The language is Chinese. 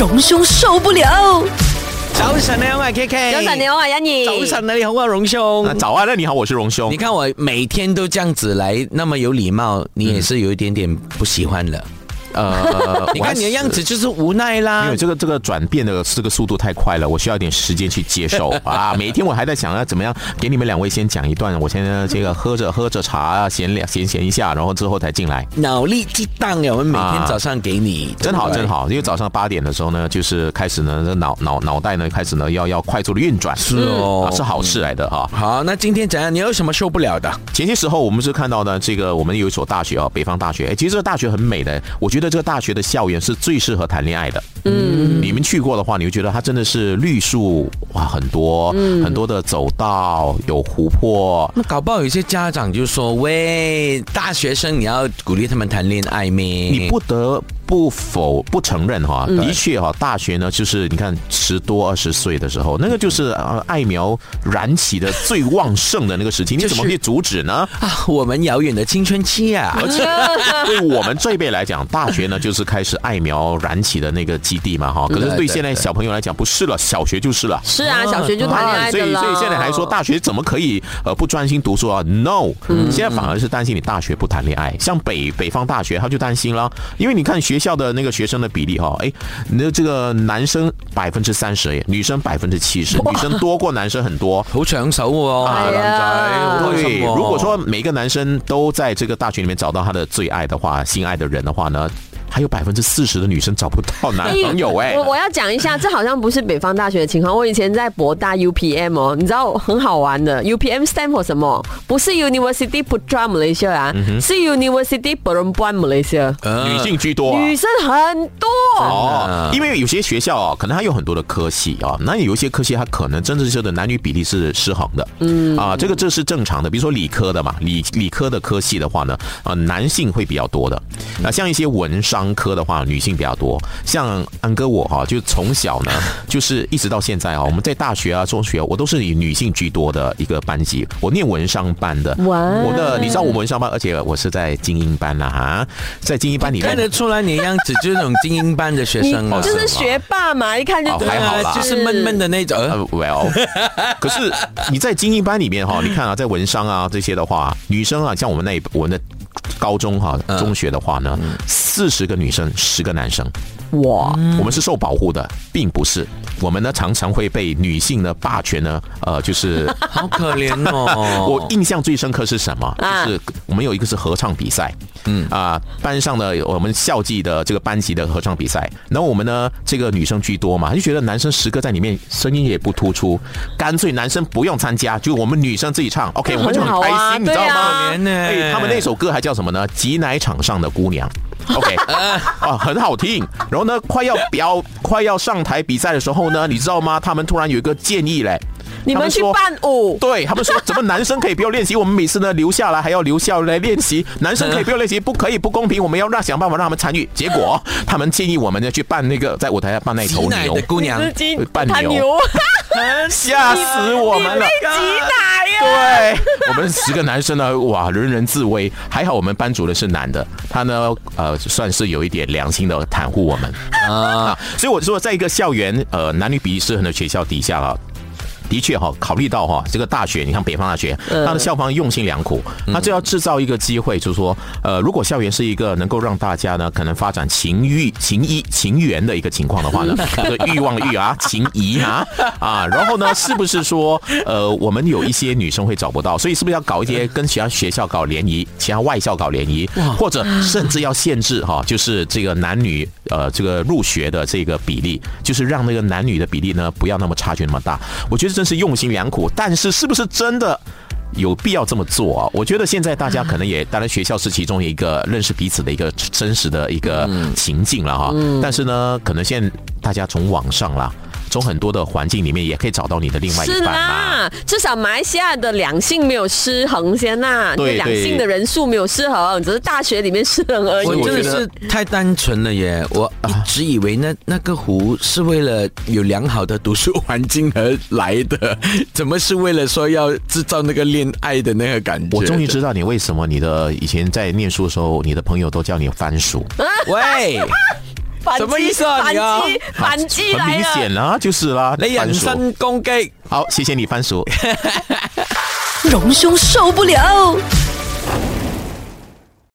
荣兄受不了。早晨你好，我係 K K。早晨你好啊，欣怡。早晨你好啊，荣兄。啊早安，那你好，我是荣兄你。看我每天都这样子来，那么有礼貌，你也是有一点点不喜欢了。呃，你看你的样子就是无奈啦因为。这个这个转变的这个速度太快了，我需要一点时间去接受 啊。每一天我还在想要怎么样给你们两位先讲一段，我现在这个喝着喝着茶啊闲聊闲闲一下，然后之后才进来。脑力激荡呀，我们每天早上给你，真好，真。好，因为早上八点的时候呢，就是开始呢，这脑脑脑袋呢开始呢要要快速的运转，是哦是好事来的哈。好，那今天怎样？你有什么受不了的？前些时候我们是看到呢，这个我们有一所大学啊，北方大学。哎，其实这个大学很美的，我觉得这个大学的校园是最适合谈恋爱的。嗯，你们去过的话，你会觉得它真的是绿树哇，很多、很多的走道，有湖泊。那搞不好有些家长就说：“喂，大学生你要鼓励他们谈恋爱咩？”你不得不否不承认哈，的确哈，大学呢，就是你看十多二十岁的时候，那个就是呃爱苗燃起的最旺盛的那个时期，你怎么可以阻止呢？啊，我们遥远的青春期啊！而 且对我们这一辈来讲，大学呢就是开始爱苗燃起的那个基地嘛，哈。可是对对现在小朋友来讲，不是了，小学就是了。是啊，小学就谈恋爱所以，所以现在还说大学怎么可以呃不专心读书啊？No，、现在反而是担心你大学不谈恋爱。像北北方大学，他就担心了，因为你看学校的那个学生的比例哈，哎，你的这个男生百分之三十，哎，女生百分之七十，女生多过男生很多。好抢手喎，係啊对，如果说每个男生都在这个大群里面找到他的最爱的话，心爱的人的话呢，還有百分之四十的女生找不到男朋友哎、我我要讲一下，这好像不是北方大学的情况。我以前在博大 UPM 哦，你知道很好玩的。UPM stand for 什么？不是 University Putra Malaysia 啊，是 University Perempuan Malaysia，呃女性居多、啊。女生很多。哦，因为有些学校啊，可能它有很多的科系啊，那有一些科系它可能真的是的男女比例是失衡的，嗯啊，这个这是正常的。比如说理科的嘛，理理科的科系的话呢，呃，男性会比较多的。那像一些文商科的话，女性比较多。像安哥我哈、就从小呢，就是一直到现在啊，我们在大学啊、中学，我都是以女性居多的一个班级。我念文商班的，我的你知道我文商班，而且我是在精英班啦、哈，在精英班里面看得出来你的样子就是那种精英班的学生啊，就是学霸嘛，一看就哦还好啦就是闷闷的那种。呃呃，well，可是你在精英班里面哈，你看啊，在文商啊这些的话，女生啊，像我们那一我们的高中哈、嗯。中学的话呢，四十个女生，十个男生，哇，我们是受保护的，并不是我们呢常常会被女性的霸权呢，呃，就是 好可怜哦！我印象最深刻是什么？啊就是我们有一个是合唱比赛，嗯啊，班上的我们校际的这个班级的合唱比赛，然后我们呢这个女生居多嘛，就觉得男生十个在里面声音也不突出，干脆男生不用参加，就我们女生自己唱，OK，我们就很开心，你知道吗？可怜呢哎，他们那首歌还叫什么呢？挤奶场上的姑娘。OK，啊，很好听。然后呢，快要表快要上台比赛的时候呢，你知道吗？他们突然有一个建议嘞，你们去伴舞，对他们说，怎么男生可以不要练习？我们每次呢留下来还要留下来练习，男生可以不要练习，不可以不公平，我们要让想办法让他们参与。结果他们建议我们呢去扮那个在舞台上扮那头牛的，姑娘，司机伴牛吓死我们了。挤奶呀！对我们十个男生呢，哇，人人自危。还好我们班主任是男的，他呢，呃，算是有一点良心的袒护我们啊。所以我说，在一个校园呃男女比例失衡的学校底下啊。的确哈，考虑到哈这个大学，你看北方大学，它的校方用心良苦，他就要制造一个机会，就是说，呃，如果校园是一个能够让大家呢可能发展情欲、情谊、情缘的一个情况的话呢，这个欲望欲啊，情谊啊啊，然后呢，是不是说，呃，我们有一些女生会找不到，所以是不是要搞一些跟其他学校搞联谊，其他外校搞联谊，或者甚至要限制哈，就是这个男女呃这个入学的这个比例，就是让那个男女的比例呢不要那么差距那么大。我觉得真是用心良苦，但是是不是真的？有必要这么做啊？我觉得现在大家可能也，当然学校是其中一个认识彼此的一个真实的一个情境了哈。但是呢，可能现在大家从网上啦，从很多的环境里面也可以找到你的另外一半嘛。啦，至少马来西亚的两性没有失衡先呐，对两性的人数没有失衡，只是大学里面失衡而已我已。真的是太单纯了耶！我一直以为那那个湖是为了有良好的读书环境而来的，怎么是为了说要制造那个恋爱的那个感觉？我终于知道你为什么你的以前在念书的时候，你的朋友都叫你番薯。喂，什么意思啊反你啊击，反击很明来了。显啦，就是啦。你人身攻击。好，谢谢你，番薯。荣兄受不了。